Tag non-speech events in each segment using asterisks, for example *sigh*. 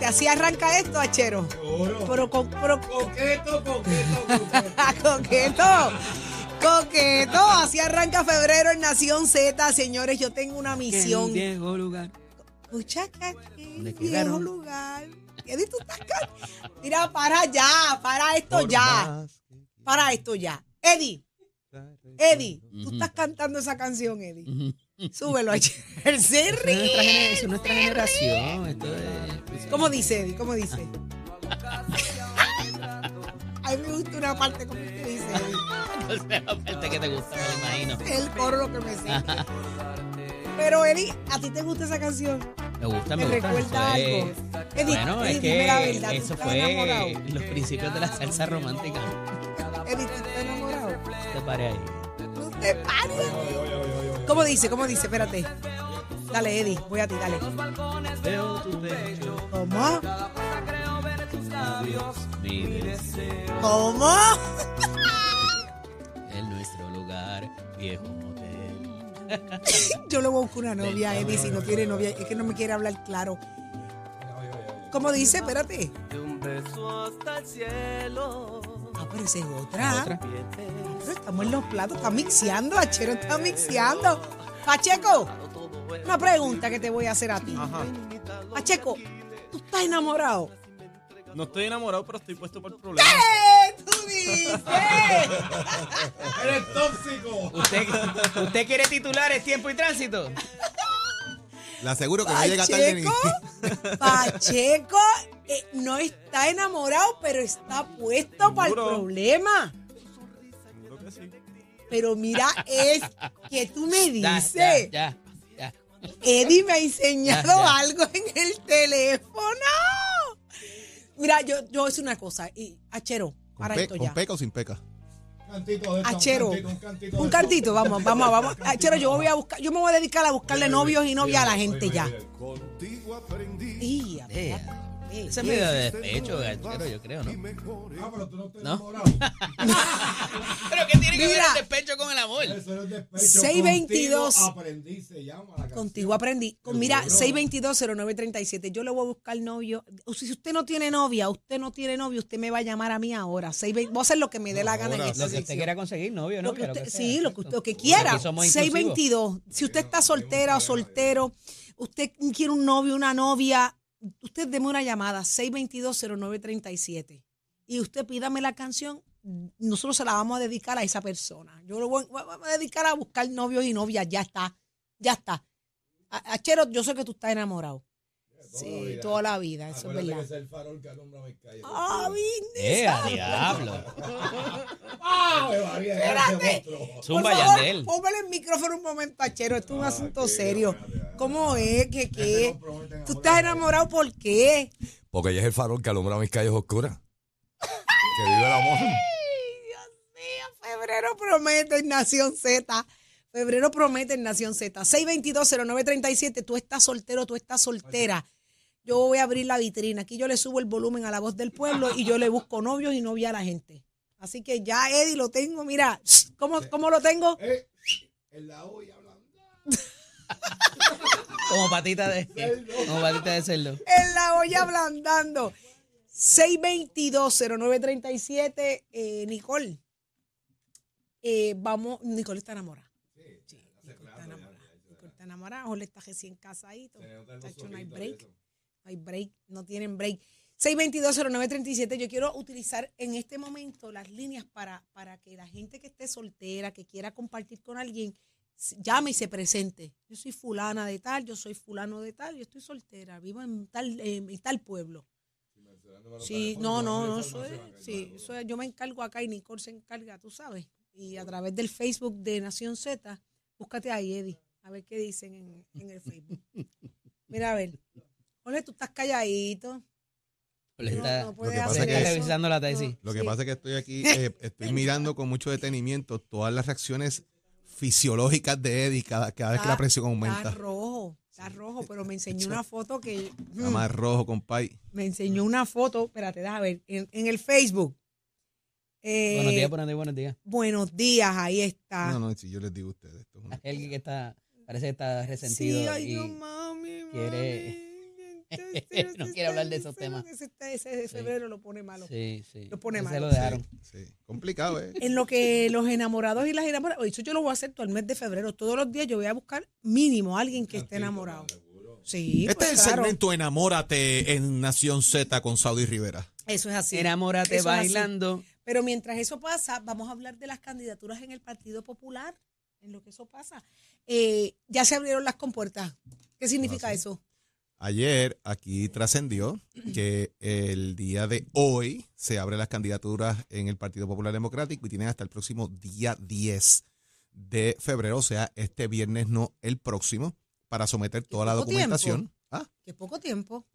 Espérate. Así arranca esto, Achero. Pero con. Pero, Coqueto, coqueto, coqueto. coqueto. Coqueto. Así arranca febrero en Nación Z. Señores, yo tengo una misión. viejo lugar. Escucha que aquí, ¿Dónde viejo lugar. Eddie, tú estás Mira, para ya, para esto ya. Para esto ya. Eddie, Eddie, tú estás cantando esa canción, Eddie. Súbelo ayer. Se Nuestra ríe. gener- es nuestra generación. Esto es. ¿Cómo dice, Eddie? ¿Cómo dice? *laughs* A mí me gusta una parte como que dice Eddie. *laughs* No sé la parte que te gusta, me lo imagino. El coro lo que me sé. Pero Eddie, ¿a ti te gusta esa canción? Me gusta, ¿Te me gusta. recuerda Eso algo? es- Eddie, bueno, Eddie, es dime la que verdad, ¿tú eso estás fue enamorado? los principios de la salsa romántica. Eddie, ¿tú estás enamorado? Te paré ahí. No te pares. ¿Cómo dice? ¿Cómo dice? Espérate. Dale, Eddie, voy a ti, dale. ¿Cómo? ¿Cómo? *laughs* En nuestro lugar, viejo motel. *laughs* Yo le buscar una novia, Eddie, si no tiene novia. Es que no me quiere hablar claro. ¿Cómo dice? Espérate. Ah, pero esa es otra. Otra. Pero estamos en los platos, está mixeando, Achero está mixeando. Pacheco, una pregunta que te voy a hacer a ti. Pacheco, ¿tú estás enamorado? No estoy enamorado, pero estoy puesto por problemas. ¿Qué tú dices? *laughs* Eres tóxico. ¿Usted, ¿Usted quiere titulares, tiempo y tránsito? *laughs* Le aseguro que no llega tarde ni. Pacheco, Pacheco eh, no está enamorado, pero está puesto para el problema. Pero mira, es que tú me *laughs* dices, Ya, ya, ya. Eddie me ha enseñado *laughs* Ya, ya. algo en el teléfono. Mira, yo, yo voy a decir una cosa, y Achero, Con, para pe- esto con ya. peca o sin peca. Cantito de Achero, un cantito, un cantito. vamos, vamos, vamos. Achero, yo voy a buscar, yo me voy a dedicar a buscarle novios y novias a la gente ya. Y, Eh, Ese es medio de despecho, gachero, yo creo, ¿no? Ah, pero tú no estás ¿No? enamorado. *laughs* ¿Pero qué tiene que ver el despecho con el amor? Eso es despecho. 622. Contigo aprendí, se llama la. Contigo aprendí. Con, mira, 622-0937. Yo le voy a buscar novio. O Si usted no tiene novia, usted no tiene novio, usted me va a llamar a mí ahora. 620 voy a hacer lo que me dé la gana en ahora esta Lo que usted quiera conseguir, novio, ¿no? Lo que Pero usted- que sea, sí, lo que usted lo que quiera. Aquí somos inclusivos. 622. Si usted está soltera o soltero, usted quiere un novio, una novia, usted deme una llamada 622-0937 y usted pídame la canción. Nosotros se la vamos a dedicar a esa persona. Yo lo voy, voy a dedicar a buscar novios y novias. Ya está. Ya está. Achero, yo sé que tú estás enamorado. Sí, toda la vida, eso es Acuérdate que verdad. es el farol que alumbra mis calles. ¡Ah, ¡Eh, a diablo! ¡Ave María! Espérate. Zumba, favor, Yandel. póngale el micrófono un momento, Achero. Esto es un asunto qué serio. ¿Cómo es? ¿Qué qué? ¿Tú estás enamorado por qué? Porque ella es el farol que alumbra mis calles oscuras. que vive el amor. Ay, Dios mío, febrero promete en Nación Z. Febrero promete en Nación Z. 6220937, tú estás soltero, tú estás soltera. Yo voy a abrir la vitrina. Aquí yo le subo el volumen a la voz del pueblo y yo le busco novios y novia a la gente. Así que ya, Eddie, lo tengo. Mira, ¿cómo, cómo lo tengo? Eh, en la olla hablando. Como patita de, *laughs* como patita de cerdo. En la olla ablandando. 6220937, eh, Nicole. Eh, vamos, Nicole está enamorada. Sí, Nicole está enamorada. Nicole está enamorada, Jorge está recién casadito. Tacho, no hay break. Hay break, no tienen break. 6220937, yo quiero utilizar en este momento las líneas para, para que la gente que esté soltera, que quiera compartir con alguien, llame y se presente. Yo soy fulana de tal, yo soy fulano de tal, yo estoy soltera, vivo en tal, en, tal pueblo. Sí, no, no, no, es, sí, es- yo me encargo acá y Nicole se encarga, tú sabes. Y a través del Facebook de Nación Z, búscate ahí, Eddie, a ver qué dicen en, en el Facebook. Mira, a ver. Jorge, tú estás calladito. No, está, no puedes que pasa le hacer está es que- eso. revisando la tesis. Lo que Sí. pasa es que estoy aquí, *laughs* eh, estoy mirando con mucho detenimiento todas las reacciones fisiológicas de Eddie cada, cada vez que la presión Está aumenta. rojo, está rojo, pero me enseñó una foto que... Está más rojo, compay. Me enseñó una foto, espérate, déjame ver, en, en el Facebook. Eh, Buenos días, buenos días, buenos días. buenos días, ahí está. No, no, si yo les digo a ustedes. Esto es una- Hay alguien que está, parece que está resentido Sí, ay, y Dios, mami, quiere- mami. *laughs* No quiere hablar de esos temas. Ese, de Sí. febrero lo pone malo. sí, sí. Lo pone Ese malo. lo dejaron. Sí, complicado, ¿eh? En lo que los enamorados y las enamoradas, eso yo lo voy a hacer todo el mes de febrero. Todos los días yo voy a buscar mínimo a alguien que esté enamorado. Sí, Este pues es el claro, segmento Enamórate en Nación Z con Saudi Rivera. Eso es así. Enamórate Eso es así. bailando. Pero mientras eso pasa, vamos a hablar de las candidaturas en el Partido Popular. En lo que eso pasa. Eh, ya se abrieron las compuertas. ¿Qué significa eso? Ayer aquí trascendió que el día de hoy se abren las candidaturas en el Partido Popular Democrático y tienen hasta el próximo día 10 de febrero, o sea, este viernes no el próximo, para someter toda la documentación. Ah, Que poco tiempo.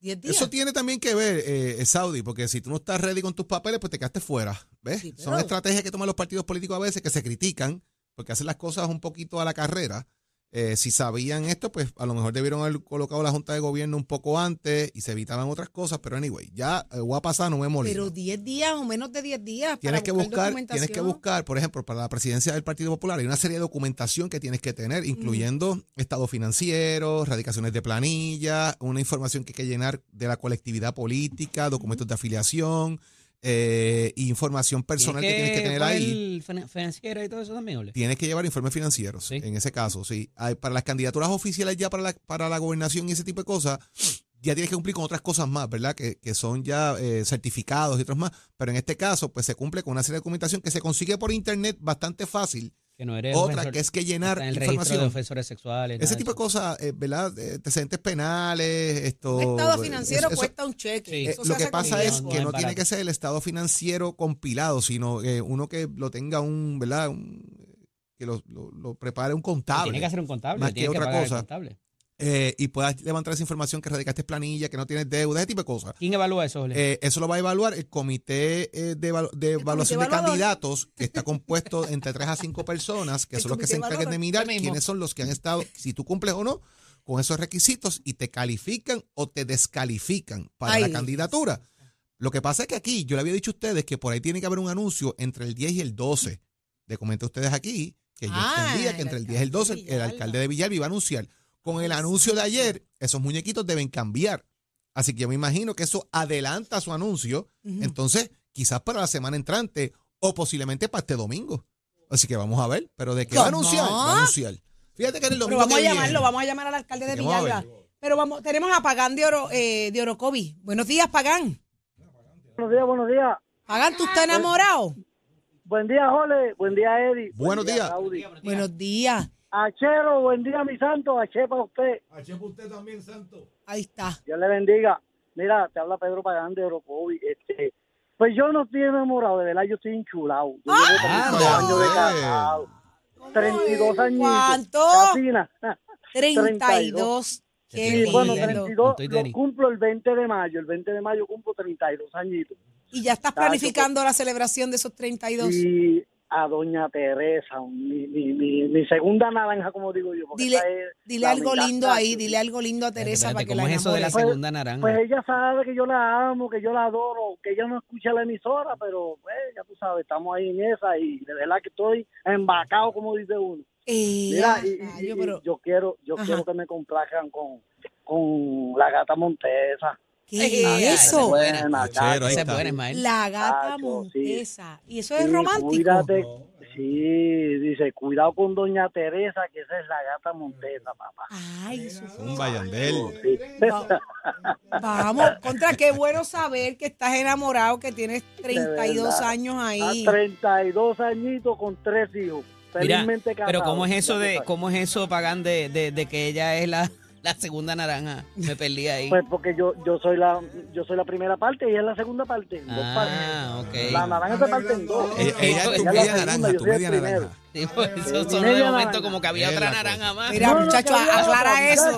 Diez días. Eso tiene también que ver, eh, Saudi, porque si tú no estás ready con tus papeles, pues te quedaste fuera. ¿Ves? Sí, Son estrategias que toman los partidos políticos a veces que se critican porque hacen las cosas un poquito a la carrera. Eh, si sabían esto, pues a lo mejor debieron haber colocado la Junta de Gobierno un poco antes y se evitaban otras cosas, pero anyway, ya eh, voy a pasar, no me molesta. Pero 10 días o menos de 10 días. Tienes para que buscar, documentación. tienes que buscar, por ejemplo, para la presidencia del Partido Popular hay una serie de documentación que tienes que tener, incluyendo estado financiero, radicaciones de planilla, una información que hay que llenar de la colectividad política, documentos de afiliación, eh, información personal que, tienes que tener ahí. El fin- financiero y todo eso también, Ole? Tienes que llevar informes financieros, Sí. en ese caso, sí. Hay- para las candidaturas oficiales ya para la, para la gobernación y ese tipo de cosas, ya tienes que cumplir con otras cosas más, ¿verdad? Que, que son ya eh, certificados y otros más. Pero en este caso, pues se cumple con una serie de documentación que se consigue por internet bastante fácil. Que no eres Otra ofensor- que es que llenar está en el registro de información. ofensores sexuales. Ese tipo de cosas, eh, ¿verdad? Antecedentes penales, esto. Un estado financiero eso- cuesta un cheque. Sí. eh, lo que pasa es no que no tiene que ser el estado financiero compilado, sino eh, uno que lo tenga un, ¿verdad? Un- que lo, lo- lo prepare un contable. Tiene que hacer un contable, Más que tiene que, otra pagar cosa. el contable. Eh, y puedas levantar esa información que radicaste planilla, que no tienes deuda, ese tipo de cosas. ¿Quién evalúa eso, Ole? Eh, eso lo va a evaluar el comité eh, de, evalu- de evaluación de evaluador. candidatos, que está compuesto entre 3 a 5 personas, que El son los que se encargan de mirar quiénes son los que han estado, si tú cumples o no con esos requisitos y te califican o te descalifican para Ay, la candidatura. Lo que pasa es que aquí, yo le había dicho a ustedes que por ahí tiene que haber un anuncio entre el 10 y el 12. Le comento a ustedes aquí que yo Ah, entendía que entre el 10 y el 12 alcalde de el alcalde de Villalba iba a anunciar. Con el anuncio de ayer, esos muñequitos deben cambiar. Así que yo me imagino que eso adelanta su anuncio. Ujú. Entonces, quizás para la semana entrante o posiblemente para este domingo. Así que vamos a ver. Pero de qué va a anunciar, va a anunciar. Fíjate que en el Pero domingo vamos a que viene- llamarlo, vamos a llamar al alcalde de Villalba. Pero vamos, tenemos a Pagán de, Oro, eh, de Orocovi. Buenos días, Pagán. Buenos días, buenos días. Pagán, ¿tú estás enamorado? Buen día, Jole. Buen día, Eddie. Buenos Buen días. Saudi. Buenos días. Achero, buen día, mi santo. Ache para usted. Ache para usted también, santo. Ahí está. Dios le bendiga. Mira, te habla Pedro Pagán de Orocovi. Este, pues yo no estoy enamorado, de verdad, yo estoy enchulado. Yo llevo Ah, 32 años de casado. 32 años. ¿Cuánto? Casina. 32. *laughs* Qué Sí, lindo. bueno, Con 32 tu y lo cumplo el 20 de mayo. El 20 de mayo cumplo 32 añitos. Y ya estás Tacho, planificando la celebración de esos 32. Y a doña Teresa, mi, mi, mi, mi segunda naranja, como digo yo. porque Dile, dile algo lindo ahí, dile algo lindo a Teresa Espérate, para que ¿Cómo la es eso de la enamore. segunda naranja? Pues ella sabe que yo la amo, que yo la adoro, que ella no escucha la emisora, pero pues, ya tú sabes, estamos ahí en esa y de verdad que estoy embacado, como dice uno. Eh, Mira, ah, y, yo quiero yo Ajá. quiero que me complazcan con, con la gata Montesa. ¿Qué es eso? buena. Chero, ahí es está. La gata Chacho, sí. montesa. ¿Y eso es Sí, romántico? Cuídate, sí, dice, cuidado con doña Teresa, que esa es la gata Montesa, papá. Ay, eso Un bayandel. Sí. Vamos, contra qué bueno saber que estás enamorado, que tienes 32 verdad. años ahí. A 32 añitos con tres hijos. Mira, Felizmente pero casados, ¿cómo es eso de cómo es eso, Pagan, de, de, de que ella es la, la segunda naranja? Me perdí ahí. Pues porque yo yo soy la yo soy la primera parte y ella es la segunda parte. en dos Ah, partes. ok. La naranja se parte en dos. Ella, ella es tu Ella media la segunda, naranja, yo tu media naranja. Sí, pues eso sonó de momento como que había otra cosa. naranja más. Mira, No, muchacho, aclara eso.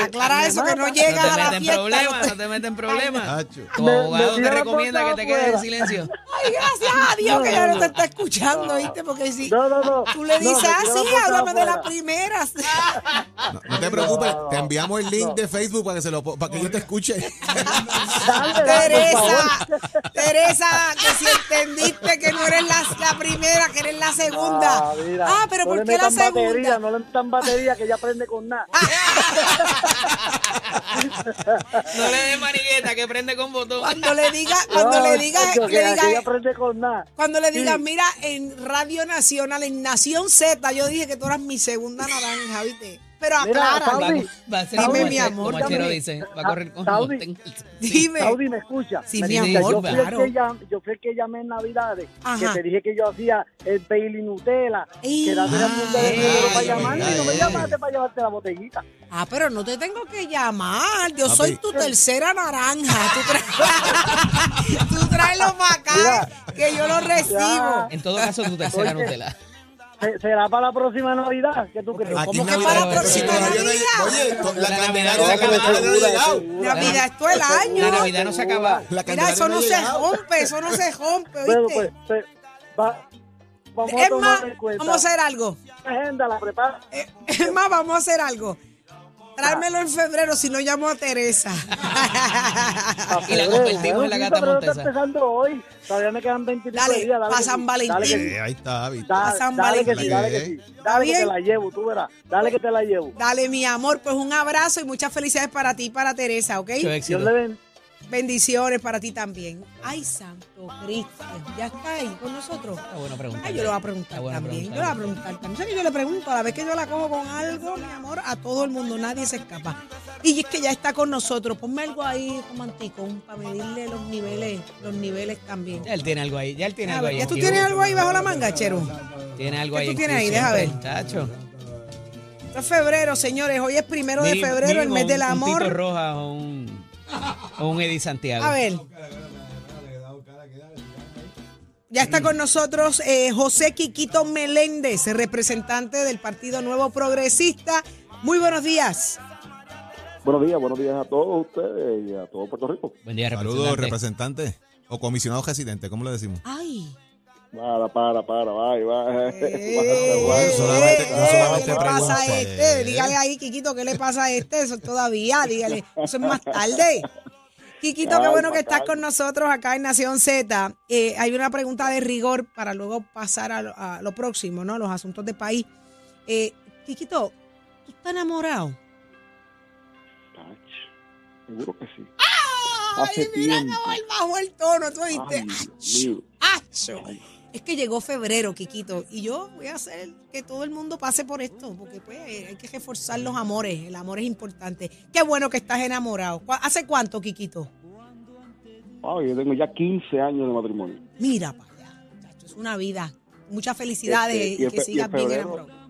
aclara me eso, que no mata. No llega te a la fiesta. problemas, no te metes en problemas. Tu abogado te recomienda que te quedes en silencio. Ay, gracias a Dios que ya no No, te está escuchando, ¿viste? Porque si No, no, no. tú le dices, ah, sí, háblame de las primeras. No, no te preocupes, te enviamos el link de Facebook para que se lo para que yo te escuche. Teresa, Teresa, que si entendiste que no eres la, la primera, que eres la segunda. Ah, mira, Ah, pero no ¿por qué la metan batería, segunda? no le metan batería que ella prende con nada. *laughs* No le des manigueta que prende con botón. Cuando le diga, cuando No, le diga, le que diga- prende con nada. cuando le digas, Sí. mira, en Radio Nacional, en Nación Z, yo dije que tú eras mi segunda naranja, ¿viste? Pero aclara, Va, Saudi, va a ser Dime, como, mi Achero- amor, como Achero dame. dice. Va a correr con Saudi. *laughs* dime. Saudi, ¿me escucha? Sí, Me mi escucha. amor, yo fui, claro. el que llam- yo fui el que llamé en Navidades, que Ajá. te dije que yo hacía el Bailey Nutella, Ey. que dame la punta de número para ay, llamar y no me llamaste para llevarte la botellita. Ah, pero no te tengo que llamar. Yo Papi. soy tu tercera naranja. Tú, tra- *laughs* tú tráelo para acá, que yo lo recibo. Ya. En todo caso, tu tercera. Nutella. Se- ¿Será para la próxima Navidad? ¿Qué tú crees? ¿Cómo que Navidad, para la pero próxima Navidad? Oye, la La Candelaria Navidad la no se acaba. Candelaria no ha llegado. Navidad es todo el año. La Navidad no se acaba. La Mira, eso no se rompe, eso no se rompe, ¿oíste? pues, pues, va- vamos a es más, tomar en cuenta. vamos a hacer algo. La agenda la prepara. Eh, *laughs* Es más, vamos a hacer algo. Tráemelo en febrero si no llamo a Teresa. Pa' *laughs* Y la convertimos en la gata febrero montesa. está empezando hoy. Todavía me quedan 20 y pico Dale, de días. pa' que San Valentín. Dale, que, ahí está, ¿viste? da- Pa' San dale que sí, dale que sí. Dale que te la llevo, tú verás. Dale que te la llevo. Dale, mi amor, pues un abrazo y muchas felicidades para ti y para Teresa, ¿ok? Dios le bendiga. Bendiciones para ti también. Ay, Santo Cristo, ya está ahí con nosotros. Está bueno preguntar. Ay, yo le voy a preguntar bueno también. Yo le preguntar. voy a preguntar también. ¿Sabes que yo le pregunto a la vez que yo la cojo con algo, mi amor? A todo el mundo, nadie se escapa. Y es que ya está con nosotros. Ponme algo ahí romántico para medirle los niveles, los niveles también. Ya él tiene algo ahí. Ya él tiene A algo ver, ahí. ¿Ya tú en tienes algo ahí bajo la manga, Chero? Tiene algo ¿Qué ahí. tú en tienes ahí? Deja ver. Esto es febrero, señores. Hoy es primero de febrero, el mes del un- Un amor. Roja un, o un Eddie Santiago. A ver. Ya está con nosotros eh, José Quiquito Meléndez, representante del Partido Nuevo Progresista. Muy buenos días. Buenos días, buenos días a todos ustedes y a todo Puerto Rico. Buen día, Saludos, representante. representante. O comisionado residente, ¿cómo le decimos? Ay. Para, para, para, vaya, *laughs* vaya. Eh, Bueno, solamente- no eh, solamente ¿Qué le pasa a este? eh. Dígale ahí, Quiquito, ¿qué le pasa a este? Eso todavía, dígale. Eso es más tarde. Quiquito, qué bueno que estás con nosotros acá en Nación Z. Eh, hay una pregunta de rigor para luego pasar a lo, a lo próximo, ¿no? Los asuntos de país. Eh, Quiquito, ¿tú estás enamorado? Seguro que sí. Ay, Hace mira, tiempo. no, él bajó el tono, tú oíste. Ay, Dios mío. ¡Acho! Es que llegó febrero, Quiquito, y yo voy a hacer que todo el mundo pase por esto, porque pues hay que reforzar los amores, el amor es importante. Qué bueno que estás enamorado. ¿Cu- ¿Hace cuánto, Quiquito? Ay, yo tengo ya 15 años de matrimonio. Mira para allá, muchacho, es una vida. Muchas felicidades Este, y, que fe- y sigas en bien febrero- enamorado.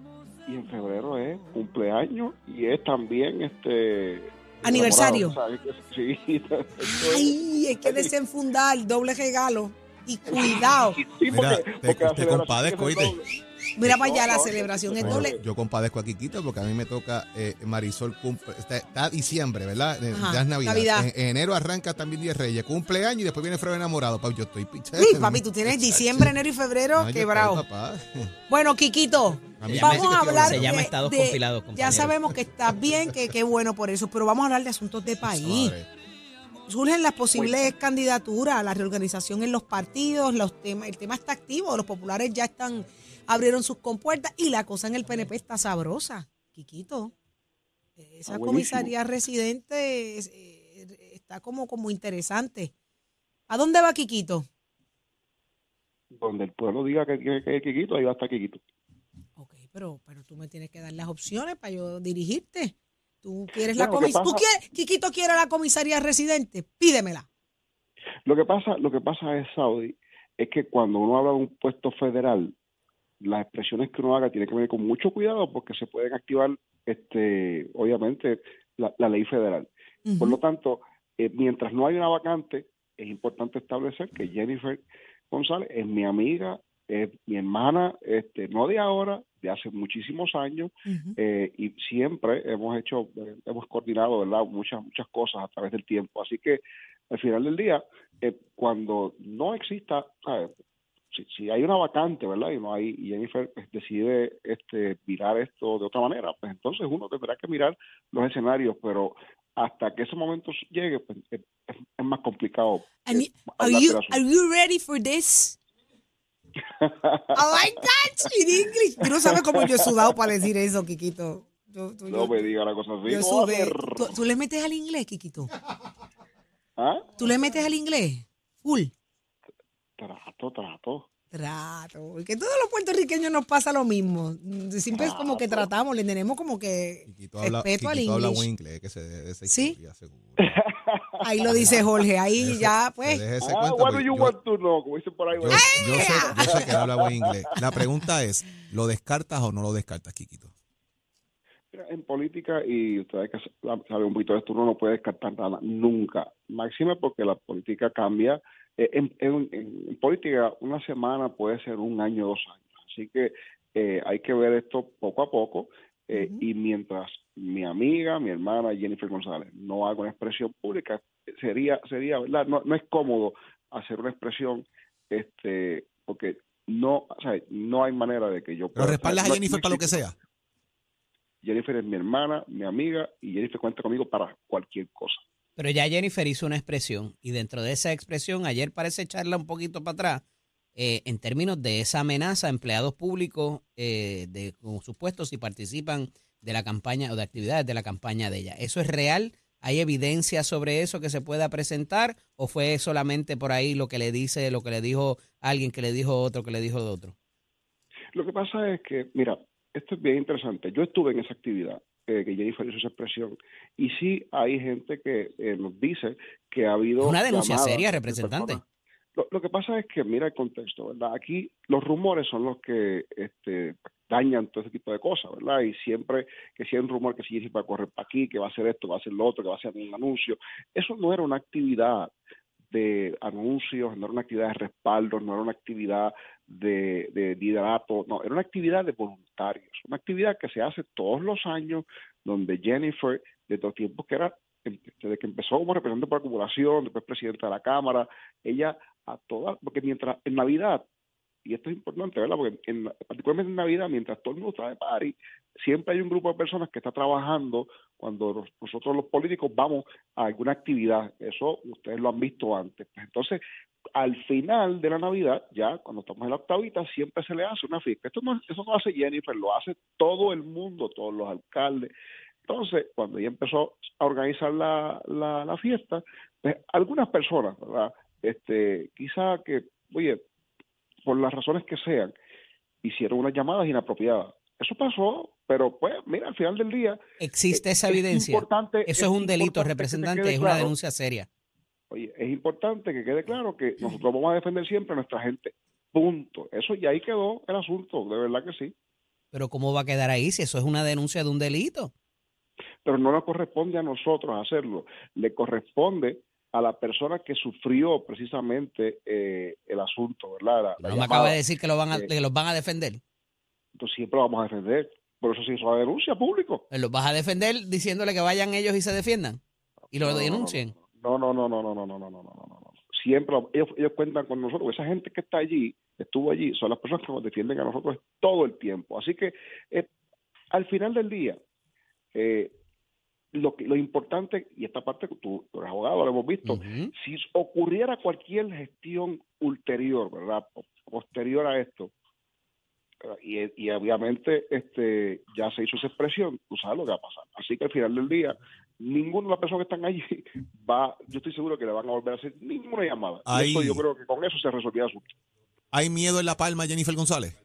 Y en febrero es cumpleaños y es también este. Aniversario. *laughs* Sí. *laughs* Ay, hay que desenfundar, doble regalo. Y cuidado. Sí, Mira, porque- te, compadezco, ¿oíste? Mira para allá, la celebración es doble. Yo compadezco a Quiquito porque a mí me toca eh, Marisol cumple, está, está diciembre, ¿verdad? Eh, Ajá, ya es Navidad. Navidad. En, en enero arranca también Día de Reyes, cumpleaños y después viene Fredo enamorado. Papi, yo estoy pichado. Uy, papi, tú tienes diciembre, enero y febrero No, estoy, papá. *laughs* Bueno, Quiquito, vamos a hablar se llama de- estados de- compilados, Ya sabemos que estás bien, que qué bueno por eso, pero vamos a hablar de asuntos de *laughs* país. Suave. Surgen las posibles candidaturas, la reorganización en los partidos, los temas, el tema está activo, los populares ya están, abrieron sus compuertas y la cosa en el PNP está sabrosa. Quiquito, esa Ah, comisaría residente es- eh, está como, como interesante. ¿A dónde va Quiquito? Donde el pueblo diga que que Quiquito, ahí va a estar Quiquito. Ok, pero, pero tú me tienes que dar las opciones para yo dirigirte. Tú quieres la Bueno, comisaría. ¿Tú quieres, Quiquito quiere la comisaría residente? Pídemela. Lo que pasa, lo que pasa es, Saudi, es que cuando uno habla de un puesto federal, las expresiones que uno haga tiene que venir con mucho cuidado porque se pueden activar, este, obviamente, la, la ley federal. Por lo tanto, eh, mientras no hay una vacante, es importante establecer que Jennifer González es mi amiga, es mi hermana, este, no de ahora, de hace muchísimos años, eh, y siempre hemos hecho, eh, hemos coordinado, ¿verdad? Muchas, muchas cosas a través del tiempo. Así que al final del día, eh, cuando no exista, ¿sabes? Si, si hay una vacante, ¿verdad? Y no hay, y Jennifer pues, decide este, mirar esto de otra manera, pues entonces uno tendrá que mirar los escenarios, pero hasta que ese momento llegue, pues es, es- más complicado. Are you are you ready for this? Oh my God, in English. Tú no sabes cómo yo he sudado para decir eso, Quiquito. Yo- tú- no yo- me diga la cosa así. yo sudé. ¿Tú, tú le metes al inglés, Quiquito? ¿Ah? ¿Tú le metes al inglés? Full. Trato, trato. Trato. Porque todos los puertorriqueños nos pasa lo mismo. Siempre es como que tratamos, le tenemos como que habla, respeto al Quiquito habla buen inglés. inglés, que se esa ¿Sí? historia, seguro. Ahí lo dice Jorge. Ahí ya, pues. Ah, cuento, what do you yo- want to know? Como dicen por ahí. Yo, sé, yo sé que habla buen inglés. La pregunta es, ¿lo descartas o no lo descartas? Mira, En política, y ustedes que saben un poquito de esto, uno no puede descartar nada, nunca. Máxima porque la política cambia. Eh, En, en- en- en política, una semana puede ser un año, dos años. Así que eh, hay que ver esto poco a poco. eh, Y mientras mi amiga, mi hermana Jennifer González no haga una expresión pública, sería, sería ¿verdad? No, no es cómodo hacer una expresión, este porque no, o sea, no hay manera de que yo ¿Pero pueda- respaldas a no- Jennifer no para lo que sea? Jennifer es mi hermana, mi amiga, y Jennifer cuenta conmigo para cualquier cosa. Pero ya Jennifer hizo una expresión y dentro de esa expresión, ayer parece echarla un poquito para atrás, eh, en términos de esa amenaza a empleados públicos eh, de con sus puestos si participan de la campaña o de actividades de la campaña de ella. ¿Eso es real? ¿Hay evidencia sobre eso que se pueda presentar? ¿O fue solamente por ahí lo que le dice, lo que le dijo alguien, que le dijo otro, que le dijo de otro? Lo que pasa es que, mira, esto es bien interesante. Yo estuve en esa actividad eh, que Jennifer hizo esa expresión y sí hay gente que eh, nos dice que ha habido Una denuncia seria, representante. Lo, lo que pasa es que mira el contexto, ¿verdad? Aquí los rumores son los que este, dañan todo ese tipo de cosas, ¿verdad? Y siempre que si hay un rumor que si va a correr para aquí, que va a hacer esto, que va a hacer lo otro, que va a hacer un anuncio, eso no era una actividad de anuncios, no era una actividad de respaldo, no era una actividad de, de liderato, no, era una actividad de voluntarios, una actividad que se hace todos los años, donde Jennifer, de los tiempos que era, em, desde que empezó como representante por acumulación, después presidenta de la Cámara, ella a todas, porque mientras en Navidad, y esto es importante, ¿verdad? Porque en, particularmente en Navidad, mientras todo el mundo está de party, siempre hay un grupo de personas que está trabajando cuando nos- nosotros los políticos vamos a alguna actividad. Eso ustedes lo han visto antes. Pues entonces, al final de la Navidad, ya cuando estamos en la octavita, siempre se le hace una fiesta. Esto no, eso no hace Jennifer, lo hace todo el mundo, todos los alcaldes. Entonces, cuando ella empezó a organizar la, la, la fiesta, pues, algunas personas, ¿verdad? Este, quizá que, oye, por las razones que sean, hicieron unas llamadas inapropiadas. Eso pasó, pero pues, mira, al final del día, ¿Existe esa es evidencia? importante- Eso es un delito, que representante, es una claro. denuncia seria. Oye, es importante que quede claro que nosotros vamos a defender siempre a nuestra gente. Punto. Eso ya ahí quedó el asunto, de verdad que sí. Pero ¿cómo va a quedar ahí si eso es una denuncia de un delito? Pero no nos corresponde a nosotros hacerlo. Le corresponde a la persona que sufrió precisamente eh, el asunto, ¿verdad? La- la No me llamada. acaba de decir que, lo van a, Eh, que los van a defender. Entonces siempre lo vamos a defender. Por eso se hizo la denuncia público. Los vas a defender diciéndole que vayan ellos y se defiendan y lo No, denuncien. No, no, no, no, no, no, no, no, no, no, no, no. Siempre lo- ellos, ellos cuentan con nosotros. Esa gente que está allí, estuvo allí, son las personas que nos defienden a nosotros todo el tiempo. Así que eh, al final del día, eh, lo, que- lo importante, y esta parte que tú, tú eres abogado, lo hemos visto, si ocurriera cualquier gestión ulterior, ¿verdad? Po- Posterior a esto, y, y obviamente este ya se hizo esa expresión, tú sabes lo que va a pasar. Así que al final del día, ninguna de las personas que están allí *laughs* va, yo estoy seguro que le van a volver a hacer ninguna llamada. Ahí- eso yo creo que con eso se resolvía el asunto. ¿Hay miedo en La Palma, Jennifer González?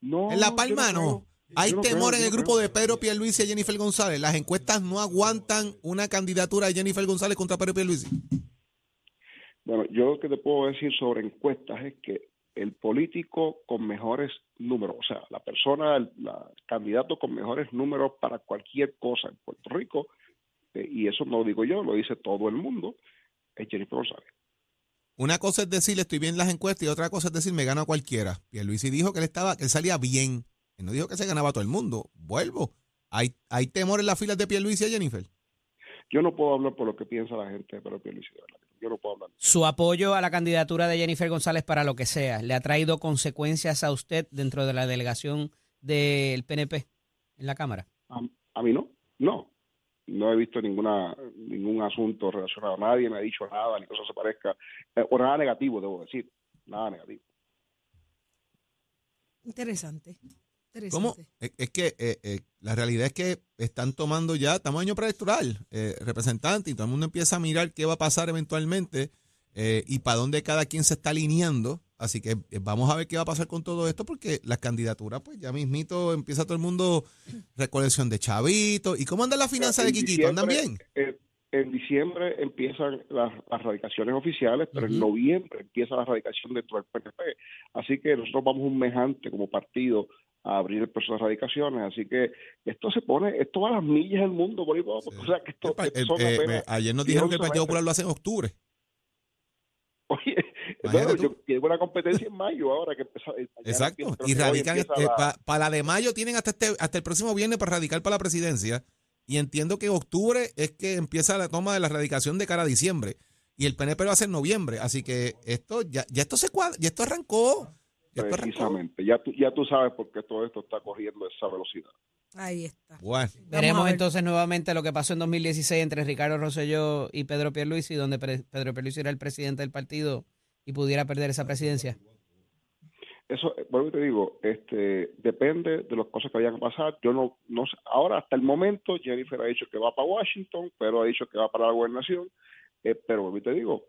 No, En La Palma no. Hay no temor creo, en el grupo creo. de Pedro Pierluisi y Jennifer González. Las encuestas no aguantan una candidatura de Jennifer González contra Pedro Pierluisi. Bueno, yo lo que te puedo decir sobre encuestas es que el político con mejores números, o sea, la persona, el la- candidato con mejores números para cualquier cosa en Puerto Rico, eh, y eso no lo digo yo, lo dice todo el mundo, es Jennifer González. Una cosa es decir, estoy bien en las encuestas y otra cosa es decir, me gano a cualquiera. Pierluisi dijo que él estaba, que él salía bien. Él no dijo que se ganaba a todo el mundo. Vuelvo. ¿Hay, hay temor en las filas de Pierluisi y Jennifer? Yo no puedo hablar por lo que piensa la gente de Pedro Pierluisi. Yo no puedo hablar. Su apoyo a la candidatura de Jennifer González para lo que sea, ¿le ha traído consecuencias a usted dentro de la delegación del PNP en la Cámara? A, a mí no, no. No he visto ninguna ningún asunto relacionado. Nadie me ha dicho nada, ni cosa se parezca. eh, o nada negativo, debo decir. Nada negativo. Interesante. ¿Cómo? Es, es que eh, eh, la realidad es que están tomando ya, estamos en año preelectoral, eh, representante, y todo el mundo empieza a mirar qué va a pasar eventualmente eh, y para dónde cada quien se está alineando. Así que eh, vamos a ver qué va a pasar con todo esto, porque las candidaturas, pues ya mismito empieza todo el mundo recolección de chavitos. ¿Y cómo anda la finanza de Quiquito? ¿Andan bien? eh, en diciembre empiezan las, las radicaciones oficiales, pero en noviembre empieza la radicación dentro del PNP. Así que nosotros vamos un mes antes como partido a abrir el proceso de radicaciones. Así que esto se pone, esto va a las millas del mundo, por o sea que esto, Eh, esto eh, eh, ayer nos 10, dijeron que el 11 Partido. Popular lo hace en octubre. Oye, *laughs* tú. yo tengo una competencia en mayo ahora que empieza. eh, Exacto. Y radican, empieza la- para la de mayo tienen hasta este, hasta el próximo viernes para radicar para la presidencia. Y entiendo que en octubre es que empieza la toma de la radicación de cara a diciembre. Y el PNP lo hace en noviembre. Así que esto, ya, ya esto se cuadra, ya esto arrancó. Precisamente, ya tú, ya tú sabes por qué todo esto está corriendo a esa velocidad. Ahí está. Bueno. Veremos ver. entonces nuevamente lo que pasó en 2016 entre Ricardo Rosselló y Pedro Pierluisi, donde Pedro Pierluisi era el presidente del partido y pudiera perder esa presidencia. Eso, eh, vuelvo y te digo, este, depende de las cosas que vayan a pasar. Yo no, no sé. Ahora, hasta el momento, Jennifer ha dicho que va para Washington, pero ha dicho que va para la gobernación. Eh, pero vuelvo y te digo,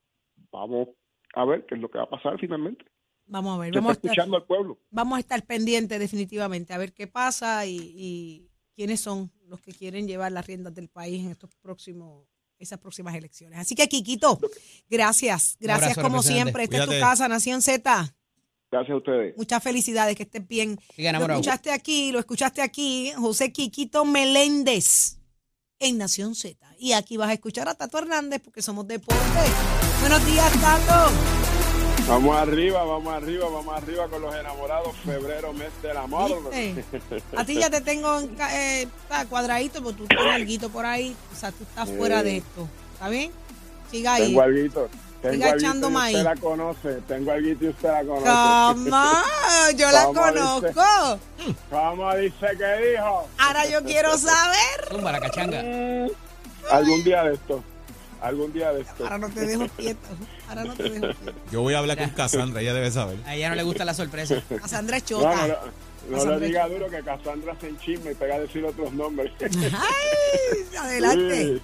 vamos a ver qué es lo que va a pasar finalmente. Vamos a ver. Vamos a, estar, escuchando al pueblo. vamos a estar pendientes definitivamente a ver qué pasa y, y quiénes son los que quieren llevar las riendas del país en estos próximos esas próximas elecciones. Así que, Quiquito, gracias. Gracias abrazo, como siempre. Esta es tu casa, Nación Z. Gracias a ustedes. Muchas felicidades, que estés bien. Lo enamorado. escuchaste aquí, lo escuchaste aquí, José Quiquito Meléndez en Nación Z. Y aquí vas a escuchar a Tato Hernández porque somos deporte. Buenos días, Tato. Vamos arriba, vamos arriba, vamos arriba con los enamorados. Febrero, mes del amor. ¿Viste? A ti ya te tengo en ca- eh, cuadradito, porque tú tienes alguito por ahí. O sea, tú estás Sí. fuera de esto. ¿Está bien? Siga ahí. Tengo alguito. Tengo Siga echando maíz. usted la conoce. Tengo alguito y usted la conoce. ¿Cómo? Yo la ¿Cómo dice? conozco. ¿Cómo dice que dijo? Ahora yo quiero saber. Tumba la cachanga. Algún día de esto. Algún día de esto. Ahora no te dejo quieto. Ahora no te dejo quieto. Yo voy a hablar con Cassandra, ella debe saber. A ella no le gusta la sorpresa. *laughs* A Sandra es chota. no, no, no Cassandra le diga duro que Cassandra se enchisma y pega a decir otros nombres. *laughs* Ay, adelante. Sí.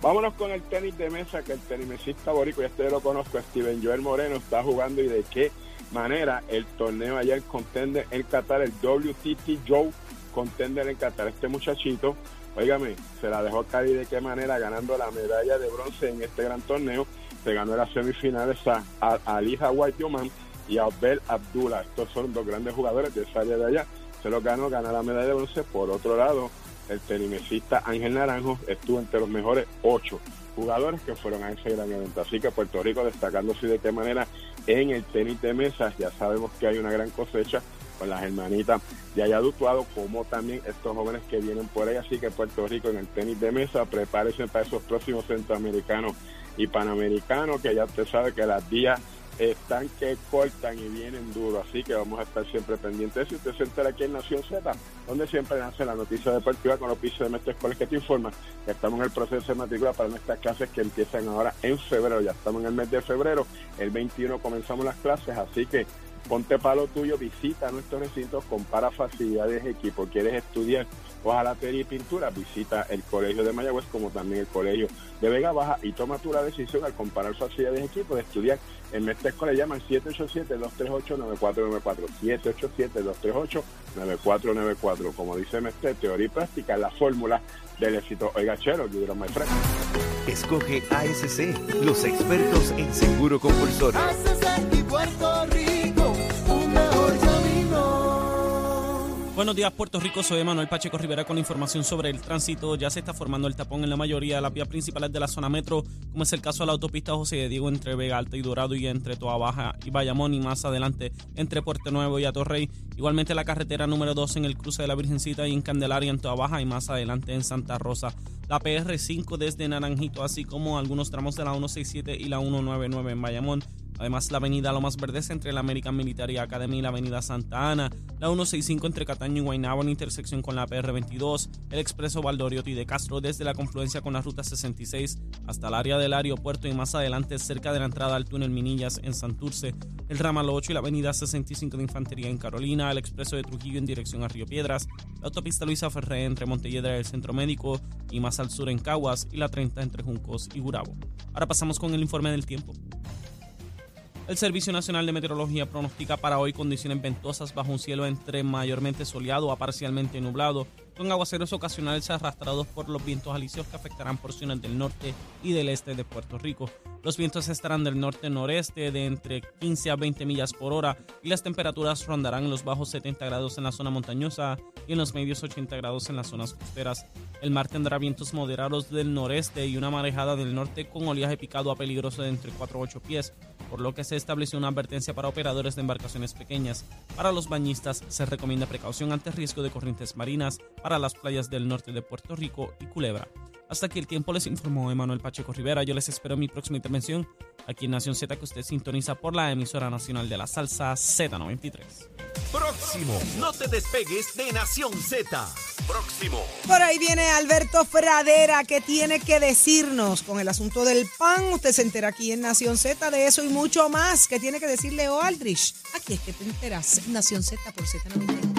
Vámonos con el tenis de mesa, que el tenisista boricua, ya ustedes lo conozco, Steven Joel Moreno, está jugando y de qué manera el torneo allá en Contender en Qatar, el WTT Joe Contender en Qatar. Este muchachito, óigame, se la dejó caer y de qué manera ganando la medalla de bronce en este gran torneo. Se ganó las semifinales a, a, a Alija White Oman y a Abel Abdullah. Estos son dos grandes jugadores de esa área de allá. Se lo ganó, gana la medalla de bronce. Por otro lado, el tenimesista Ángel Naranjo estuvo entre los mejores ocho jugadores que fueron a ese gran evento. Así que Puerto Rico destacándose de qué manera en el tenis de mesa. Ya sabemos que hay una gran cosecha con las hermanitas de allá Dutuado, como también estos jóvenes que vienen por ahí. Así que Puerto Rico en el tenis de mesa, prepárense para esos próximos centroamericanos y panamericanos, que ya usted sabe que las días están que cortan y vienen duros, así que vamos a estar siempre pendientes. Si usted se entera aquí en Nación Z, donde siempre nace la noticia deportiva con los pisos de Mestre Escoles que te informa que estamos en el proceso de matrícula para nuestras clases que empiezan ahora en febrero. Ya estamos en el mes de febrero, el 21 comenzamos las clases, así que ponte para lo tuyo, visita nuestros recintos, compara facilidades, equipo. ¿Quieres estudiar hojalatería y pintura? Visita el Colegio de Mayagüez como también el Colegio de Vega Baja y toma tu la decisión al comparar facilidades, equipo de estudiar en Mestre Escolar. Llama al 787-238-9494. 787-238-9494. Como dice Mestre, teoría y práctica, la fórmula del éxito. Oiga, chero, you my friend. Escoge ASC, los expertos en seguro compulsorio. Buenos días, Puerto Rico. Soy Manuel Pacheco Rivera con información sobre el tránsito. Ya se está formando el tapón en la mayoría de las vías principales de la zona metro, como es el caso de la autopista José de Diego entre Vega Alta y Dorado y entre Toa Baja y Bayamón y más adelante entre Puerto Nuevo y Atorrey. Igualmente la carretera número 2 en el cruce de la Virgencita y en Candelaria en Toa Baja y más adelante en Santa Rosa. La PR5 desde Naranjito, así como algunos tramos de la 167 y la 199 en Bayamón Además, la avenida Lomas Verdes entre la American Military Academy y la avenida Santa Ana, la 165 entre Cataño y Guaynabo en intersección con la PR22, el expreso Valdoriotti de Castro desde la confluencia con la ruta 66 hasta el área del aeropuerto y más adelante cerca de la entrada al túnel Minillas en Santurce, el ramal 8 y la avenida 65 de Infantería en Carolina, el expreso de Trujillo en dirección a Río Piedras, la autopista Luisa Ferré entre Montelledra y el Centro Médico y más al sur en Caguas y la 30 entre Juncos y Gurabo. Ahora pasamos con el informe del tiempo. El Servicio Nacional de Meteorología pronostica para hoy condiciones ventosas bajo un cielo entre mayormente soleado a parcialmente nublado, con aguaceros ocasionales arrastrados por los vientos alisios que afectarán porciones del norte y del este de Puerto Rico. Los vientos estarán del norte-noreste de entre 15 a 20 millas por hora y las temperaturas rondarán los bajos 70 grados en la zona montañosa y en los medios 80 grados en las zonas costeras. El mar tendrá vientos moderados del noreste y una marejada del norte con oleaje picado a peligroso de entre 4 a 8 pies, por lo que se estableció una advertencia para operadores de embarcaciones pequeñas. Para los bañistas se recomienda precaución ante riesgo de corrientes marinas para las playas del norte de Puerto Rico y Culebra. Hasta aquí el tiempo les informó Emanuel Pacheco Rivera. Yo les espero mi próxima intervención aquí en Nación Z que usted sintoniza por la emisora nacional de la salsa Z93. Próximo, no te despegues de Nación Z. Próximo. Por ahí viene Alberto Fradera que tiene que decirnos con el asunto del pan. Usted se entera aquí en Nación Z de eso y mucho más que tiene que decirle Aldrich. Aquí es que te enteras. Nación Z por Z93.